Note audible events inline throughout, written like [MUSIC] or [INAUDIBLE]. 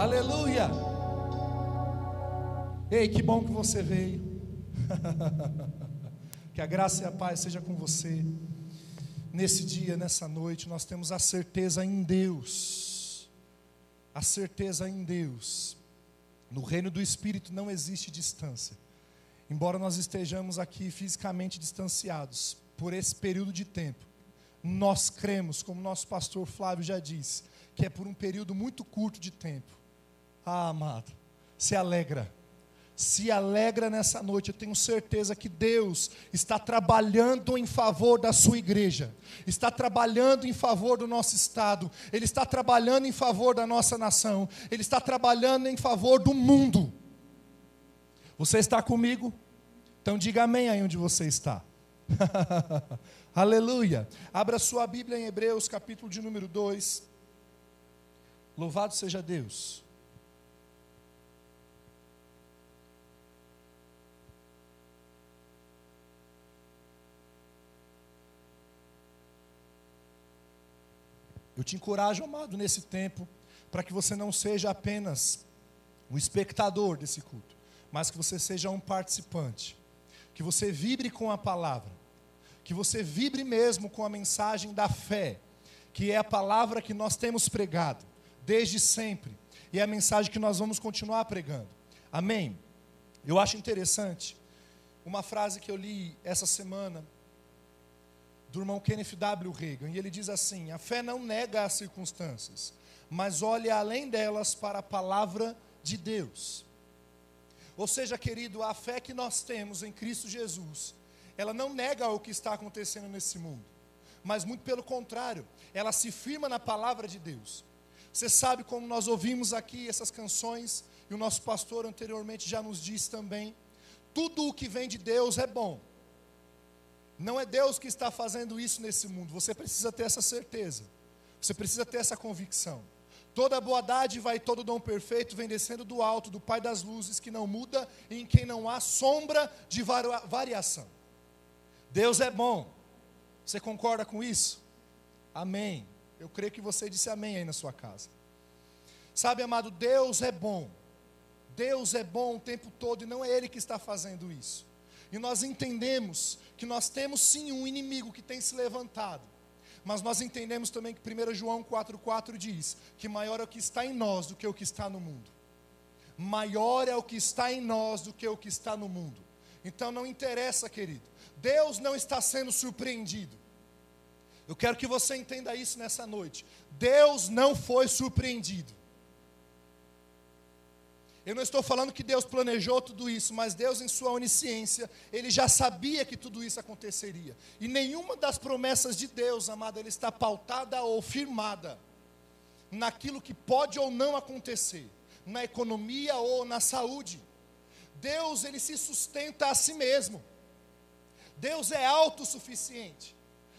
Aleluia! Ei, que bom que você veio. [LAUGHS] que a graça e a paz seja com você. Nesse dia, nessa noite, nós temos a certeza em Deus. A certeza em Deus. No reino do Espírito não existe distância. Embora nós estejamos aqui fisicamente distanciados por esse período de tempo, nós cremos, como nosso pastor Flávio já disse, que é por um período muito curto de tempo. Ah, amado, se alegra se alegra nessa noite. Eu tenho certeza que Deus está trabalhando em favor da sua igreja, está trabalhando em favor do nosso estado, Ele está trabalhando em favor da nossa nação, Ele está trabalhando em favor do mundo. Você está comigo? Então diga amém aí onde você está. [LAUGHS] Aleluia. Abra sua Bíblia em Hebreus, capítulo de número 2. Louvado seja Deus. Eu te encorajo, amado, nesse tempo, para que você não seja apenas o espectador desse culto, mas que você seja um participante, que você vibre com a palavra, que você vibre mesmo com a mensagem da fé, que é a palavra que nós temos pregado desde sempre e é a mensagem que nós vamos continuar pregando. Amém? Eu acho interessante uma frase que eu li essa semana do irmão Kenneth W. Reagan, e ele diz assim: a fé não nega as circunstâncias, mas olha além delas para a palavra de Deus. Ou seja, querido, a fé que nós temos em Cristo Jesus, ela não nega o que está acontecendo nesse mundo, mas muito pelo contrário, ela se firma na palavra de Deus. Você sabe como nós ouvimos aqui essas canções, e o nosso pastor anteriormente já nos disse também: tudo o que vem de Deus é bom não é Deus que está fazendo isso nesse mundo. Você precisa ter essa certeza. Você precisa ter essa convicção. Toda boa dádiva e todo dom perfeito vem descendo do alto, do Pai das luzes, que não muda e em quem não há sombra de variação. Deus é bom. Você concorda com isso? Amém. Eu creio que você disse amém aí na sua casa. Sabe, amado, Deus é bom. Deus é bom o tempo todo e não é Ele que está fazendo isso. E nós entendemos que nós temos sim um inimigo que tem se levantado. Mas nós entendemos também que 1 João 4,4 diz que maior é o que está em nós do que o que está no mundo. Maior é o que está em nós do que o que está no mundo. Então não interessa, querido. Deus não está sendo surpreendido. Eu quero que você entenda isso nessa noite. Deus não foi surpreendido. Eu não estou falando que Deus planejou tudo isso, mas Deus, em Sua onisciência, Ele já sabia que tudo isso aconteceria. E nenhuma das promessas de Deus, amada, Ele está pautada ou firmada naquilo que pode ou não acontecer, na economia ou na saúde. Deus, Ele se sustenta a si mesmo. Deus é autossuficiente.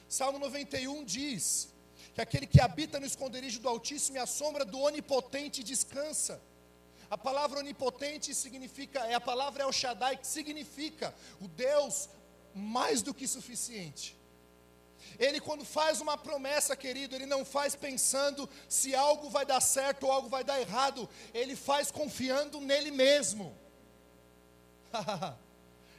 Salmo 91 diz que aquele que habita no esconderijo do Altíssimo e a sombra do Onipotente descansa. A palavra onipotente significa, é a palavra El Shaddai, que significa o Deus mais do que suficiente. Ele, quando faz uma promessa, querido, ele não faz pensando se algo vai dar certo ou algo vai dar errado, ele faz confiando nele mesmo. [LAUGHS]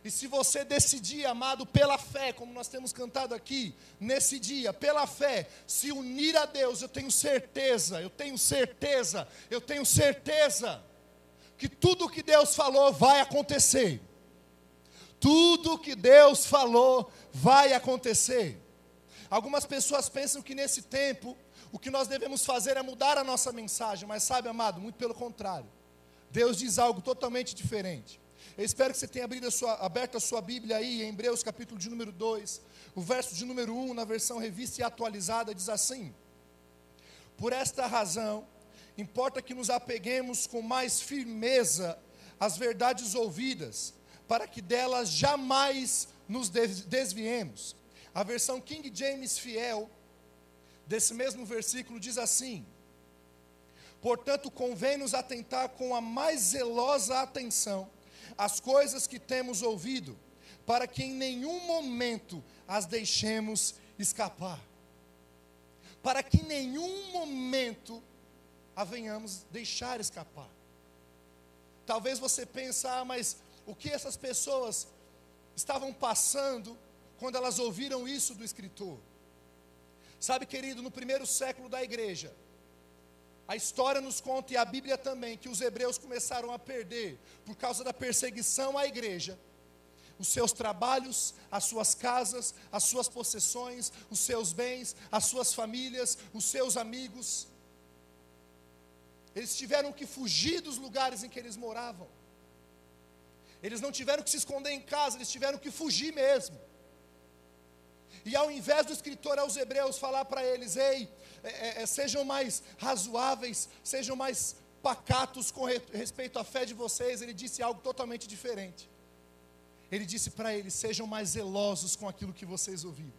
e se você decidir, amado, pela fé, como nós temos cantado aqui, nesse dia, pela fé, se unir a Deus, eu tenho certeza, eu tenho certeza, eu tenho certeza que tudo que Deus falou vai acontecer. Tudo que Deus falou vai acontecer. Algumas pessoas pensam que nesse tempo o que nós devemos fazer é mudar a nossa mensagem, mas sabe, amado, muito pelo contrário. Deus diz algo totalmente diferente. Eu espero que você tenha abrido a sua, aberto a sua Bíblia aí, em Hebreus capítulo de número 2, o verso de número 1, na versão revista e atualizada, diz assim: Por esta razão, importa que nos apeguemos com mais firmeza às verdades ouvidas, para que delas jamais nos desviemos. A versão King James fiel desse mesmo versículo diz assim: Portanto, convém-nos atentar com a mais zelosa atenção às coisas que temos ouvido, para que em nenhum momento as deixemos escapar. Para que em nenhum momento a venhamos deixar escapar. Talvez você pense, ah, mas o que essas pessoas estavam passando quando elas ouviram isso do escritor? Sabe, querido, no primeiro século da igreja, a história nos conta e a Bíblia também que os hebreus começaram a perder por causa da perseguição à igreja os seus trabalhos, as suas casas, as suas possessões, os seus bens, as suas famílias, os seus amigos. Eles tiveram que fugir dos lugares em que eles moravam. Eles não tiveram que se esconder em casa, eles tiveram que fugir mesmo. E ao invés do escritor aos Hebreus falar para eles, ei, é, é, é, sejam mais razoáveis, sejam mais pacatos com respeito à fé de vocês, ele disse algo totalmente diferente. Ele disse para eles: sejam mais zelosos com aquilo que vocês ouviram.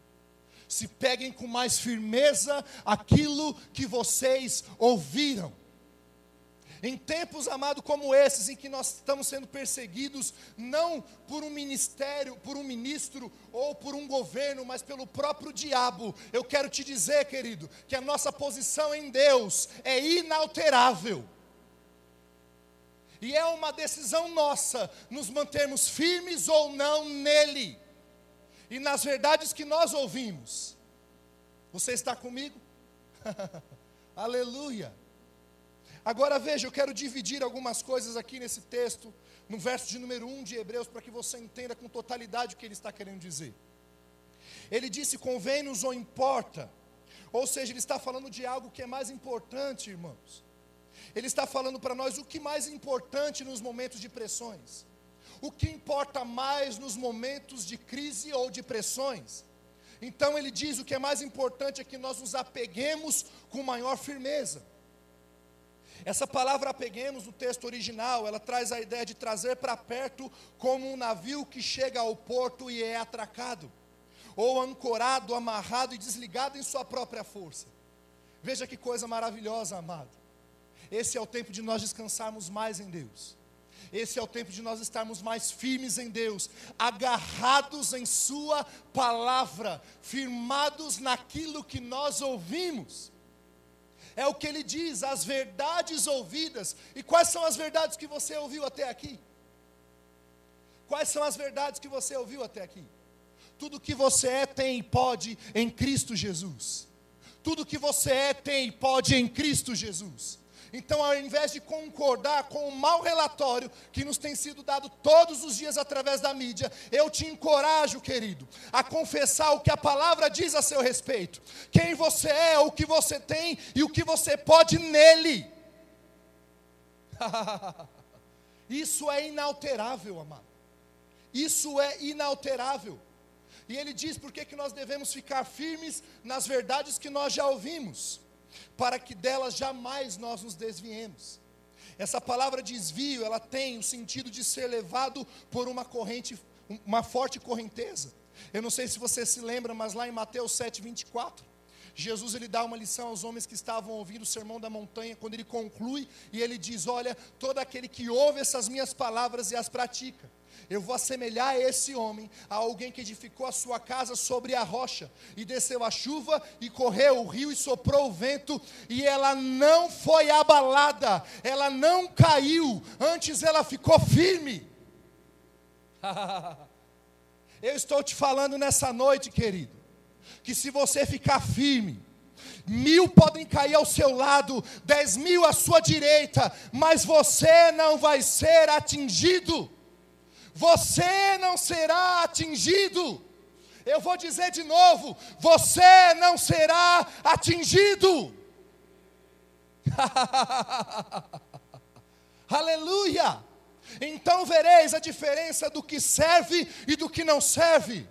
Se peguem com mais firmeza aquilo que vocês ouviram. Em tempos, amado, como esses, em que nós estamos sendo perseguidos, não por um ministério, por um ministro ou por um governo, mas pelo próprio diabo, eu quero te dizer, querido, que a nossa posição em Deus é inalterável. E é uma decisão nossa nos mantermos firmes ou não nele. E nas verdades que nós ouvimos. Você está comigo? [LAUGHS] Aleluia. Agora veja, eu quero dividir algumas coisas aqui nesse texto, no verso de número 1 de Hebreus, para que você entenda com totalidade o que ele está querendo dizer. Ele disse: convém-nos ou importa. Ou seja, ele está falando de algo que é mais importante, irmãos. Ele está falando para nós o que mais importante nos momentos de pressões. O que importa mais nos momentos de crise ou de pressões. Então ele diz: o que é mais importante é que nós nos apeguemos com maior firmeza. Essa palavra apeguemos no texto original, ela traz a ideia de trazer para perto como um navio que chega ao porto e é atracado, ou ancorado, amarrado e desligado em sua própria força. Veja que coisa maravilhosa, amado. Esse é o tempo de nós descansarmos mais em Deus. Esse é o tempo de nós estarmos mais firmes em Deus, agarrados em Sua palavra, firmados naquilo que nós ouvimos. É o que ele diz, as verdades ouvidas. E quais são as verdades que você ouviu até aqui? Quais são as verdades que você ouviu até aqui? Tudo que você é, tem e pode em Cristo Jesus. Tudo que você é, tem e pode em Cristo Jesus. Então, ao invés de concordar com o mau relatório que nos tem sido dado todos os dias através da mídia, eu te encorajo, querido, a confessar o que a palavra diz a seu respeito. Quem você é, o que você tem e o que você pode nele. [LAUGHS] Isso é inalterável, amado. Isso é inalterável. E ele diz por que nós devemos ficar firmes nas verdades que nós já ouvimos para que delas jamais nós nos desviemos. Essa palavra desvio, ela tem o sentido de ser levado por uma corrente, uma forte correnteza. Eu não sei se você se lembra, mas lá em Mateus 7, 24, Jesus ele dá uma lição aos homens que estavam ouvindo o sermão da montanha, quando ele conclui e ele diz: Olha, todo aquele que ouve essas minhas palavras e as pratica, eu vou assemelhar esse homem a alguém que edificou a sua casa sobre a rocha, e desceu a chuva, e correu o rio, e soprou o vento, e ela não foi abalada, ela não caiu, antes ela ficou firme. [LAUGHS] Eu estou te falando nessa noite, querido, que se você ficar firme, mil podem cair ao seu lado, dez mil à sua direita, mas você não vai ser atingido você não será atingido. Eu vou dizer de novo: você não será atingido. [LAUGHS] Aleluia! Então vereis a diferença do que serve e do que não serve.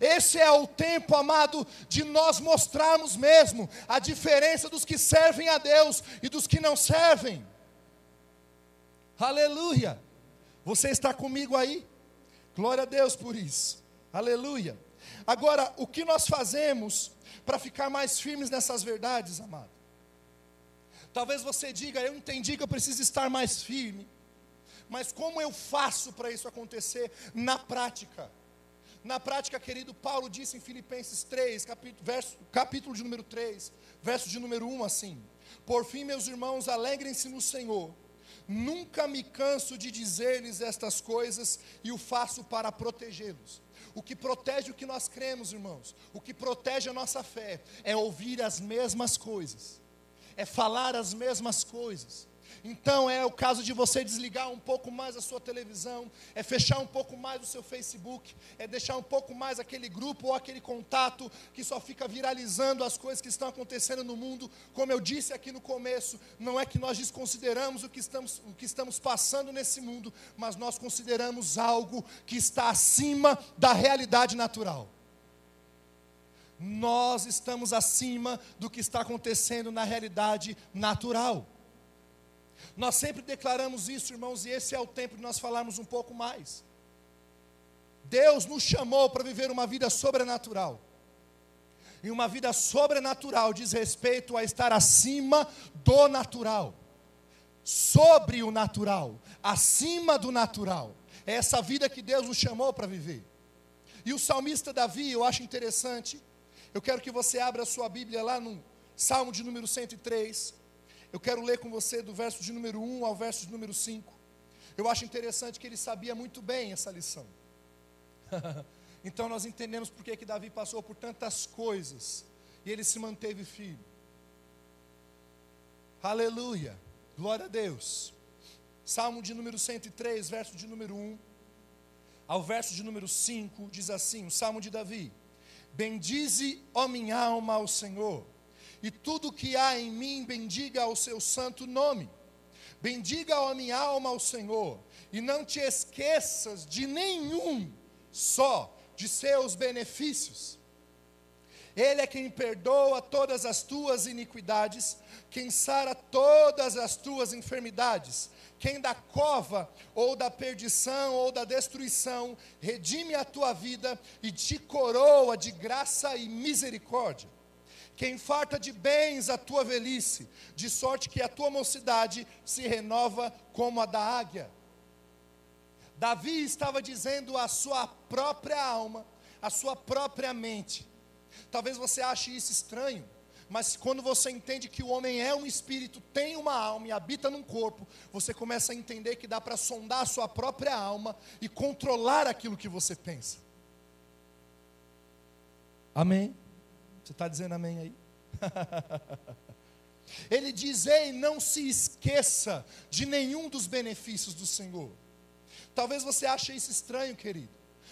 Esse é o tempo, amado, de nós mostrarmos mesmo a diferença dos que servem a Deus e dos que não servem. Aleluia! Você está comigo aí? Glória a Deus por isso. Aleluia. Agora, o que nós fazemos para ficar mais firmes nessas verdades, amado? Talvez você diga, eu entendi que eu preciso estar mais firme. Mas como eu faço para isso acontecer na prática? Na prática, querido, Paulo disse em Filipenses 3, capítulo, verso, capítulo de número 3, verso de número 1 assim: Por fim, meus irmãos, alegrem-se no Senhor. Nunca me canso de dizer-lhes estas coisas e o faço para protegê-los. O que protege o que nós cremos, irmãos, o que protege a nossa fé, é ouvir as mesmas coisas, é falar as mesmas coisas, então é o caso de você desligar um pouco mais a sua televisão, é fechar um pouco mais o seu Facebook, é deixar um pouco mais aquele grupo ou aquele contato que só fica viralizando as coisas que estão acontecendo no mundo. Como eu disse aqui no começo, não é que nós desconsideramos o que estamos, o que estamos passando nesse mundo, mas nós consideramos algo que está acima da realidade natural nós estamos acima do que está acontecendo na realidade natural. Nós sempre declaramos isso, irmãos, e esse é o tempo de nós falarmos um pouco mais. Deus nos chamou para viver uma vida sobrenatural. E uma vida sobrenatural diz respeito a estar acima do natural, sobre o natural, acima do natural. É essa vida que Deus nos chamou para viver. E o salmista Davi, eu acho interessante, eu quero que você abra a sua Bíblia lá no Salmo de número 103. Eu quero ler com você do verso de número 1 ao verso de número 5. Eu acho interessante que ele sabia muito bem essa lição. [LAUGHS] então nós entendemos por que Davi passou por tantas coisas e ele se manteve firme. Aleluia, glória a Deus. Salmo de número 103, verso de número 1 ao verso de número 5, diz assim: o Salmo de Davi: Bendize, ó minha alma, ao Senhor e tudo que há em mim bendiga ao seu santo nome. Bendiga a minha alma ao Senhor, e não te esqueças de nenhum só de seus benefícios. Ele é quem perdoa todas as tuas iniquidades, quem sara todas as tuas enfermidades, quem da cova ou da perdição ou da destruição redime a tua vida e te coroa de graça e misericórdia quem farta de bens a tua velhice, de sorte que a tua mocidade se renova como a da águia. Davi estava dizendo à sua própria alma, à sua própria mente. Talvez você ache isso estranho, mas quando você entende que o homem é um espírito, tem uma alma e habita num corpo, você começa a entender que dá para sondar a sua própria alma e controlar aquilo que você pensa. Amém? Você está dizendo amém aí? [LAUGHS] Ele diz: Ei, não se esqueça de nenhum dos benefícios do Senhor. Talvez você ache isso estranho, querido,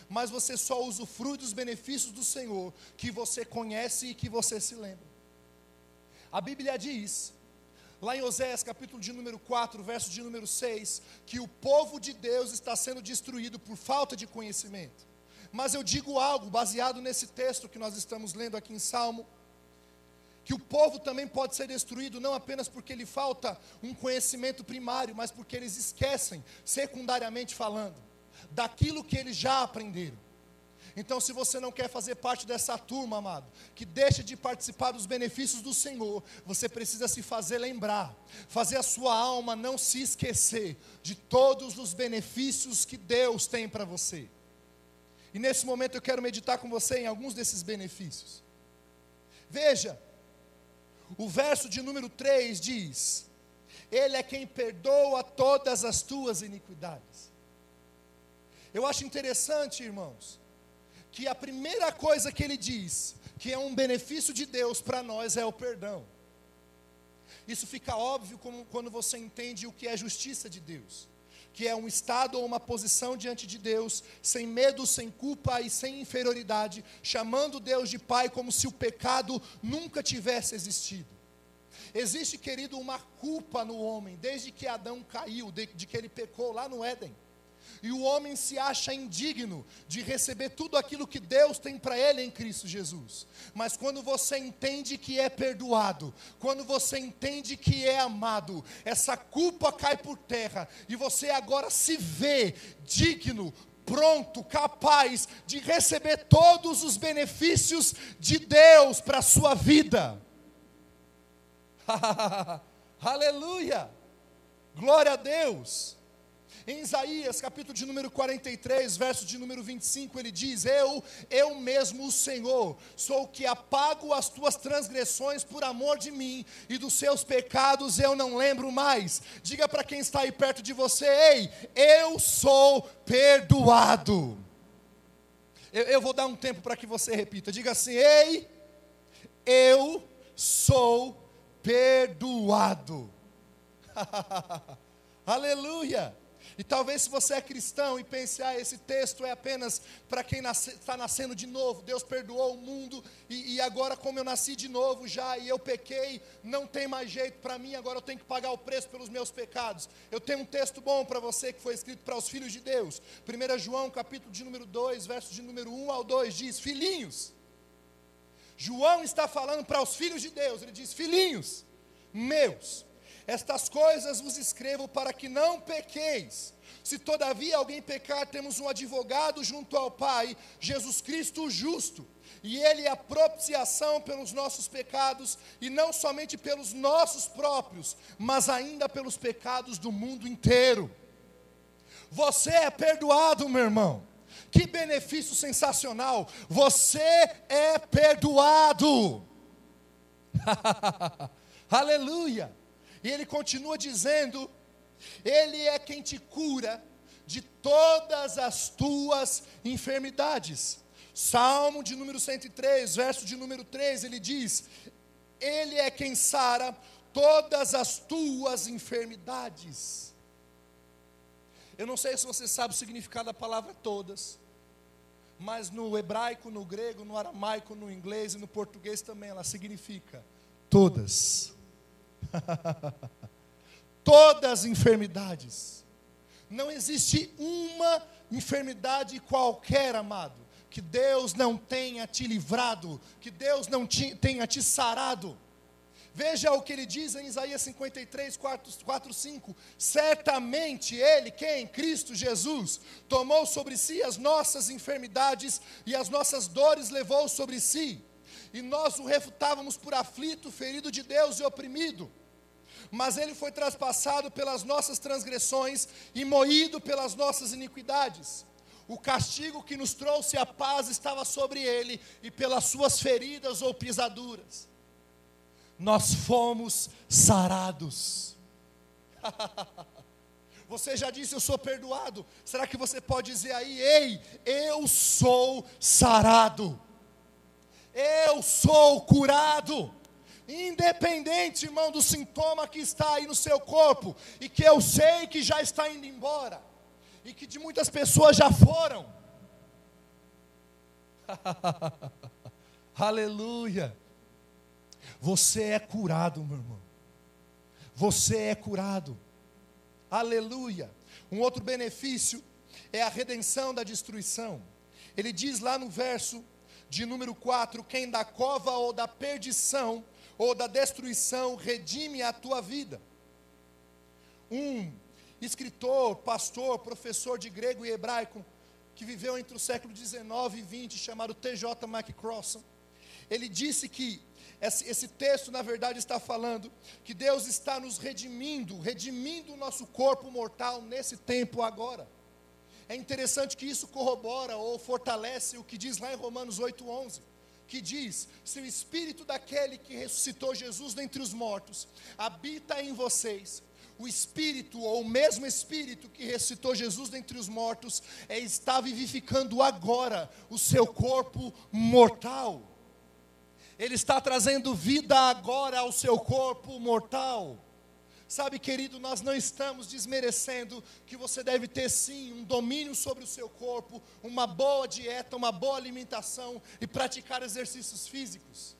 mas você só usufrui dos benefícios do Senhor que você conhece e que você se lembra. A Bíblia diz, lá em Oséias, capítulo de número 4, verso de número 6, que o povo de Deus está sendo destruído por falta de conhecimento. Mas eu digo algo baseado nesse texto que nós estamos lendo aqui em Salmo, que o povo também pode ser destruído não apenas porque lhe falta um conhecimento primário, mas porque eles esquecem, secundariamente falando, daquilo que eles já aprenderam. Então, se você não quer fazer parte dessa turma, amado, que deixa de participar dos benefícios do Senhor, você precisa se fazer lembrar, fazer a sua alma não se esquecer de todos os benefícios que Deus tem para você. E nesse momento eu quero meditar com você em alguns desses benefícios. Veja, o verso de número 3 diz: Ele é quem perdoa todas as tuas iniquidades. Eu acho interessante, irmãos, que a primeira coisa que ele diz, que é um benefício de Deus para nós, é o perdão. Isso fica óbvio como, quando você entende o que é justiça de Deus que é um estado ou uma posição diante de Deus, sem medo, sem culpa e sem inferioridade, chamando Deus de Pai como se o pecado nunca tivesse existido. Existe, querido, uma culpa no homem, desde que Adão caiu, de, de que ele pecou lá no Éden. E o homem se acha indigno de receber tudo aquilo que Deus tem para ele em Cristo Jesus. Mas quando você entende que é perdoado, quando você entende que é amado, essa culpa cai por terra e você agora se vê digno, pronto, capaz de receber todos os benefícios de Deus para a sua vida. [LAUGHS] Aleluia! Glória a Deus! Em Isaías, capítulo de número 43, verso de número 25, ele diz: Eu, eu mesmo, o Senhor, sou o que apago as tuas transgressões por amor de mim, e dos seus pecados eu não lembro mais. Diga para quem está aí perto de você: Ei, eu sou perdoado. Eu, eu vou dar um tempo para que você repita. Diga assim: Ei, eu sou perdoado. [LAUGHS] Aleluia. E talvez se você é cristão e pense, ah, esse texto é apenas para quem está nascendo de novo, Deus perdoou o mundo e, e, agora, como eu nasci de novo já e eu pequei, não tem mais jeito para mim, agora eu tenho que pagar o preço pelos meus pecados. Eu tenho um texto bom para você que foi escrito para os filhos de Deus. 1 João, capítulo de número 2, verso de número 1 ao 2, diz: Filhinhos, João está falando para os filhos de Deus, ele diz: Filhinhos, meus estas coisas vos escrevo para que não pequeis. Se todavia alguém pecar, temos um advogado junto ao Pai, Jesus Cristo o justo. E ele é a propiciação pelos nossos pecados, e não somente pelos nossos próprios, mas ainda pelos pecados do mundo inteiro. Você é perdoado, meu irmão. Que benefício sensacional! Você é perdoado. [LAUGHS] Aleluia! E ele continua dizendo: Ele é quem te cura de todas as tuas enfermidades. Salmo de número 103, verso de número 3, ele diz: Ele é quem sara todas as tuas enfermidades. Eu não sei se você sabe o significado da palavra todas, mas no hebraico, no grego, no aramaico, no inglês e no português também ela significa todas. [LAUGHS] Todas as enfermidades. Não existe uma enfermidade qualquer, amado, que Deus não tenha te livrado, que Deus não te, tenha te sarado. Veja o que ele diz em Isaías 53, 4, 4, 5. Certamente Ele, quem? Cristo Jesus, tomou sobre si as nossas enfermidades e as nossas dores levou sobre si e nós o refutávamos por aflito, ferido de Deus e oprimido. Mas ele foi traspassado pelas nossas transgressões e moído pelas nossas iniquidades. O castigo que nos trouxe a paz estava sobre ele, e pelas suas feridas ou pisaduras, nós fomos sarados. [LAUGHS] Você já disse, eu sou perdoado. Será que você pode dizer aí, ei, eu sou sarado? eu sou curado. Independente, irmão, do sintoma que está aí no seu corpo, e que eu sei que já está indo embora, e que de muitas pessoas já foram. [LAUGHS] Aleluia. Você é curado, meu irmão. Você é curado. Aleluia. Um outro benefício é a redenção da destruição. Ele diz lá no verso de número 4, quem da cova ou da perdição ou da destruição redime a tua vida. Um escritor, pastor, professor de grego e hebraico, que viveu entre o século 19 e 20, chamado T.J. McCrossan, ele disse que esse, esse, texto, na verdade, está falando que Deus está nos redimindo, redimindo o nosso corpo mortal nesse tempo agora. É interessante que isso corrobora ou fortalece o que diz lá em Romanos 8:11, que diz: "Se o espírito daquele que ressuscitou Jesus dentre os mortos habita em vocês, o espírito ou o mesmo espírito que ressuscitou Jesus dentre os mortos é, está vivificando agora o seu corpo mortal. Ele está trazendo vida agora ao seu corpo mortal. Sabe, querido, nós não estamos desmerecendo que você deve ter sim um domínio sobre o seu corpo, uma boa dieta, uma boa alimentação e praticar exercícios físicos.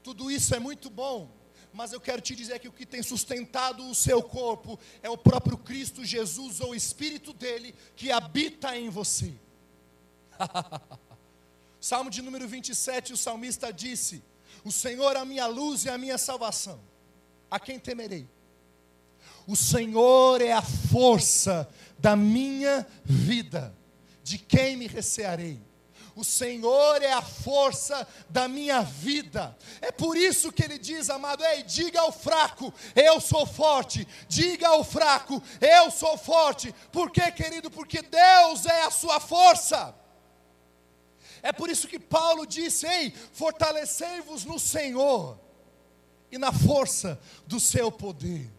Tudo isso é muito bom, mas eu quero te dizer que o que tem sustentado o seu corpo é o próprio Cristo Jesus ou o Espírito dele que habita em você. [LAUGHS] Salmo de número 27, o salmista disse: O Senhor é a minha luz e a minha salvação, a quem temerei? O Senhor é a força da minha vida. De quem me recearei? O Senhor é a força da minha vida. É por isso que ele diz, amado, ei, diga ao fraco, eu sou forte. Diga ao fraco, eu sou forte. Por quê, querido? Porque Deus é a sua força. É por isso que Paulo disse: Ei, fortalecei-vos no Senhor e na força do seu poder.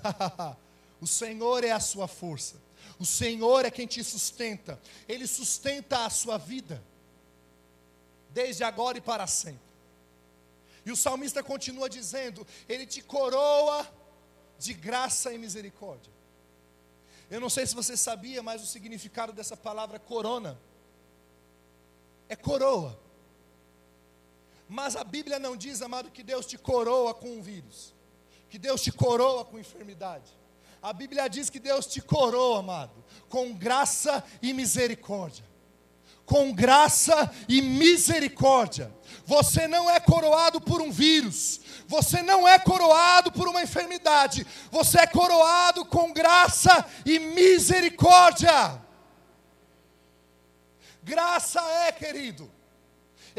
[LAUGHS] o Senhor é a sua força. O Senhor é quem te sustenta. Ele sustenta a sua vida, desde agora e para sempre. E o salmista continua dizendo: Ele te coroa de graça e misericórdia. Eu não sei se você sabia, mas o significado dessa palavra corona é coroa. Mas a Bíblia não diz, amado, que Deus te coroa com um vírus, que Deus te coroa com enfermidade. A Bíblia diz que Deus te coroa, amado, com graça e misericórdia. Com graça e misericórdia. Você não é coroado por um vírus, você não é coroado por uma enfermidade, você é coroado com graça e misericórdia. Graça é, querido,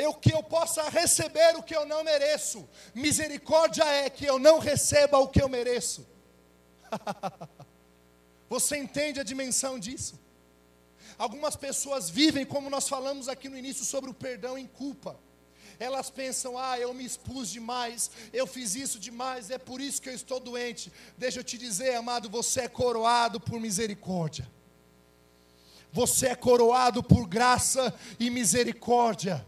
eu que eu possa receber o que eu não mereço. Misericórdia é que eu não receba o que eu mereço. [LAUGHS] Você entende a dimensão disso? Algumas pessoas vivem, como nós falamos aqui no início, sobre o perdão em culpa. Elas pensam, ah, eu me expus demais, eu fiz isso demais, é por isso que eu estou doente. Deixa eu te dizer, amado, você é coroado por misericórdia. Você é coroado por graça e misericórdia.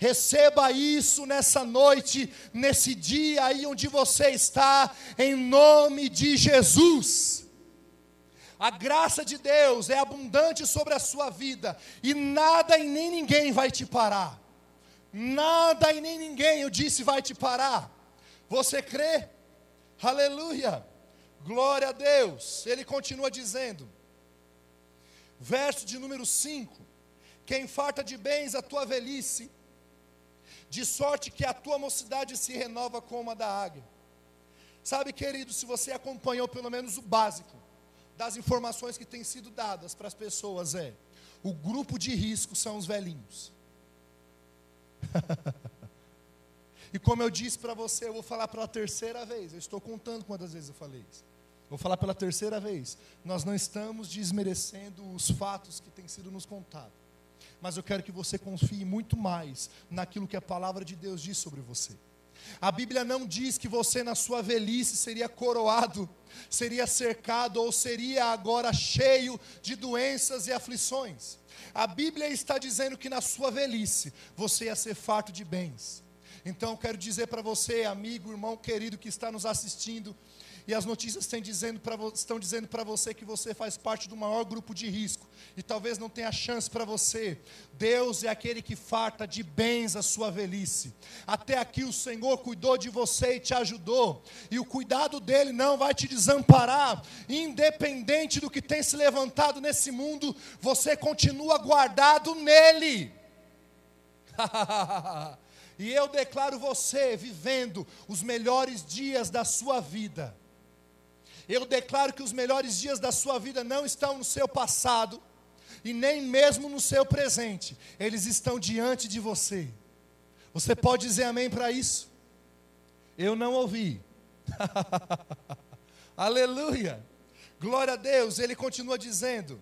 Receba isso nessa noite, nesse dia aí onde você está, em nome de Jesus. A graça de Deus é abundante sobre a sua vida, e nada e nem ninguém vai te parar. Nada e nem ninguém, eu disse, vai te parar. Você crê? Aleluia! Glória a Deus. Ele continua dizendo, verso de número 5: Quem farta de bens a tua velhice, de sorte que a tua mocidade se renova como a da águia. Sabe, querido, se você acompanhou pelo menos o básico das informações que têm sido dadas para as pessoas, é: o grupo de risco são os velhinhos. [LAUGHS] e como eu disse para você, eu vou falar pela terceira vez, eu estou contando quantas vezes eu falei isso. Vou falar pela terceira vez. Nós não estamos desmerecendo os fatos que têm sido nos contados mas eu quero que você confie muito mais naquilo que a palavra de Deus diz sobre você. A Bíblia não diz que você na sua velhice seria coroado, seria cercado ou seria agora cheio de doenças e aflições. A Bíblia está dizendo que na sua velhice você ia ser farto de bens. Então eu quero dizer para você, amigo, irmão querido que está nos assistindo, e as notícias estão dizendo para você que você faz parte do maior grupo de risco e talvez não tenha chance para você. Deus é aquele que farta de bens a sua velhice. Até aqui o Senhor cuidou de você e te ajudou, e o cuidado dele não vai te desamparar, independente do que tem se levantado nesse mundo, você continua guardado nele. [LAUGHS] E eu declaro você vivendo os melhores dias da sua vida. Eu declaro que os melhores dias da sua vida não estão no seu passado e nem mesmo no seu presente, eles estão diante de você. Você pode dizer amém para isso? Eu não ouvi. [LAUGHS] Aleluia! Glória a Deus, ele continua dizendo: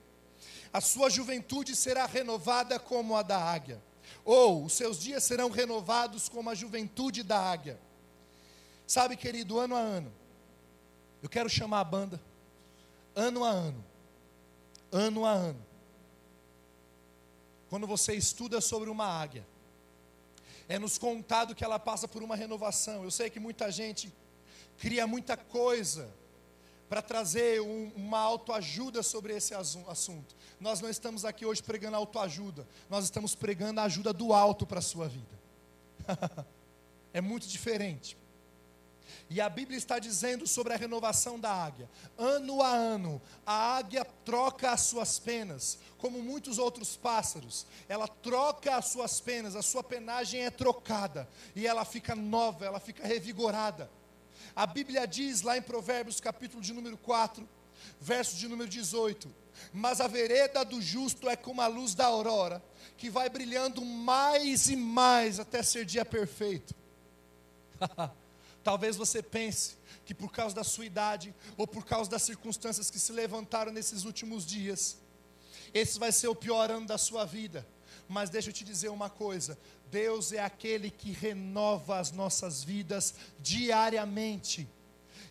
a sua juventude será renovada como a da águia, ou os seus dias serão renovados como a juventude da águia. Sabe, querido, ano a ano, eu quero chamar a banda, ano a ano, ano a ano. Quando você estuda sobre uma águia, é nos contado que ela passa por uma renovação. Eu sei que muita gente cria muita coisa para trazer um, uma autoajuda sobre esse assunto. Nós não estamos aqui hoje pregando autoajuda, nós estamos pregando a ajuda do alto para a sua vida. [LAUGHS] é muito diferente. E a Bíblia está dizendo sobre a renovação da águia. Ano a ano, a águia troca as suas penas, como muitos outros pássaros. Ela troca as suas penas, a sua penagem é trocada e ela fica nova, ela fica revigorada. A Bíblia diz lá em Provérbios, capítulo de número 4, Verso de número 18. Mas a vereda do justo é como a luz da aurora, que vai brilhando mais e mais até ser dia perfeito. [LAUGHS] Talvez você pense que por causa da sua idade ou por causa das circunstâncias que se levantaram nesses últimos dias, esse vai ser o pior ano da sua vida. Mas deixa eu te dizer uma coisa: Deus é aquele que renova as nossas vidas diariamente.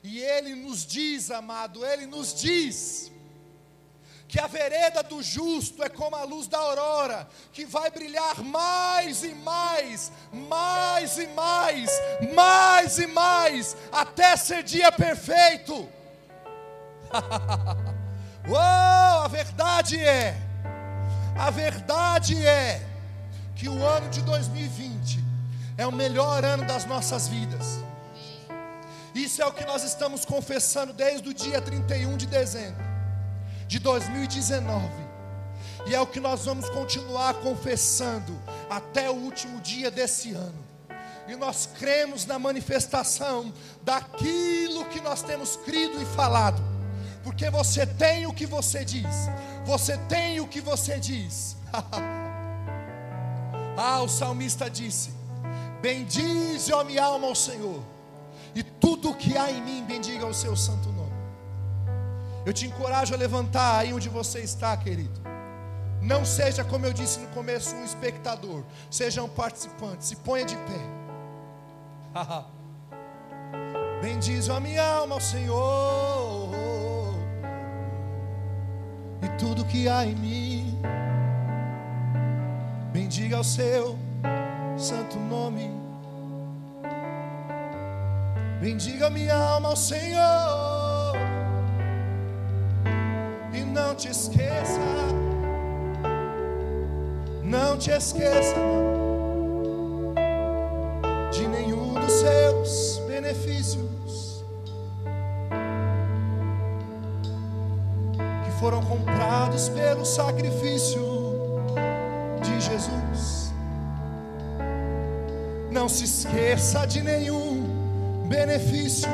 E Ele nos diz, amado, Ele nos diz, que a vereda do justo é como a luz da aurora, que vai brilhar mais e mais, mais e mais, mais e mais, até ser dia perfeito. [LAUGHS] Uou, a verdade é, a verdade é, que o ano de 2020 é o melhor ano das nossas vidas. Isso é o que nós estamos confessando desde o dia 31 de dezembro de 2019. E é o que nós vamos continuar confessando até o último dia desse ano. E nós cremos na manifestação daquilo que nós temos crido e falado. Porque você tem o que você diz. Você tem o que você diz. [LAUGHS] ah, o salmista disse: Bendize, ó minha alma, ao Senhor, e tudo o que há em mim, bendiga o seu santo nome. Eu te encorajo a levantar aí onde você está, querido. Não seja, como eu disse no começo, um espectador. Seja um participante. Se ponha de pé. Bendize a minha alma ao Senhor. E tudo que há em mim. Bendiga o seu santo nome. Bendiga minha alma ao Senhor te esqueça. Não te esqueça de nenhum dos seus benefícios que foram comprados pelo sacrifício de Jesus. Não se esqueça de nenhum benefício.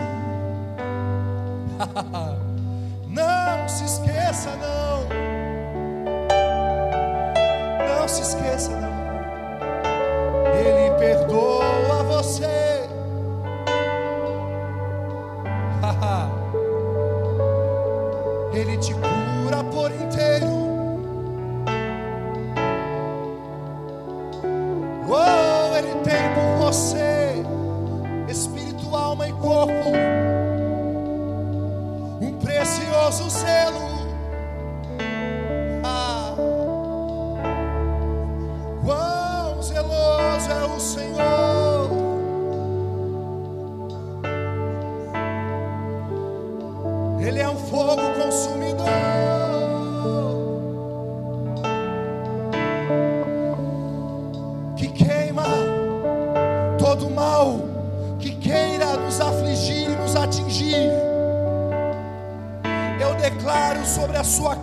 [LAUGHS]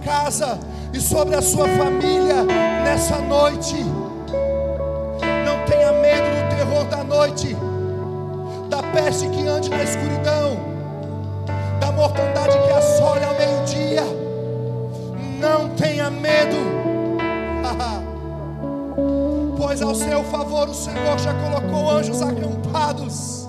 casa e sobre a sua família nessa noite. Não tenha medo do terror da noite, da peste que ande na escuridão, da mortandade que assole ao meio-dia. Não tenha medo, [LAUGHS] pois ao seu favor o Senhor já colocou anjos acampados.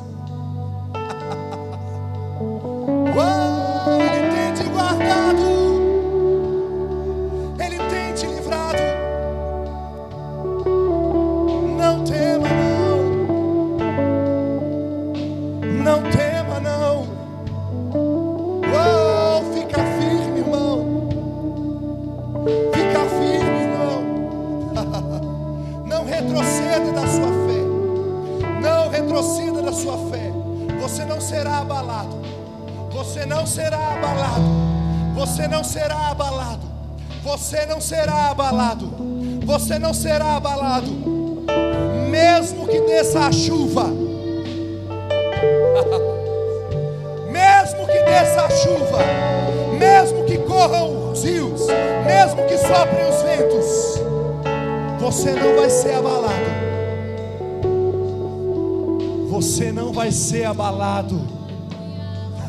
Você não será abalado, mesmo que desça a chuva, [LAUGHS] mesmo que desça a chuva, mesmo que corram os rios, mesmo que soprem os ventos, você não vai ser abalado. Você não vai ser abalado.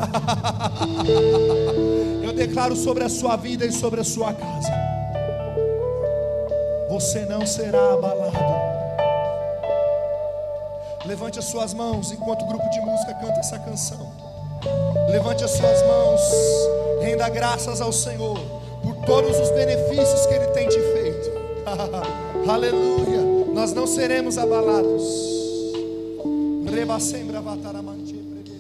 [LAUGHS] Eu declaro sobre a sua vida e sobre a sua casa. Você não será abalado. Levante as suas mãos enquanto o grupo de música canta essa canção. Levante as suas mãos, renda graças ao Senhor por todos os benefícios que Ele tem te feito. [LAUGHS] Aleluia. Nós não seremos abalados. Reba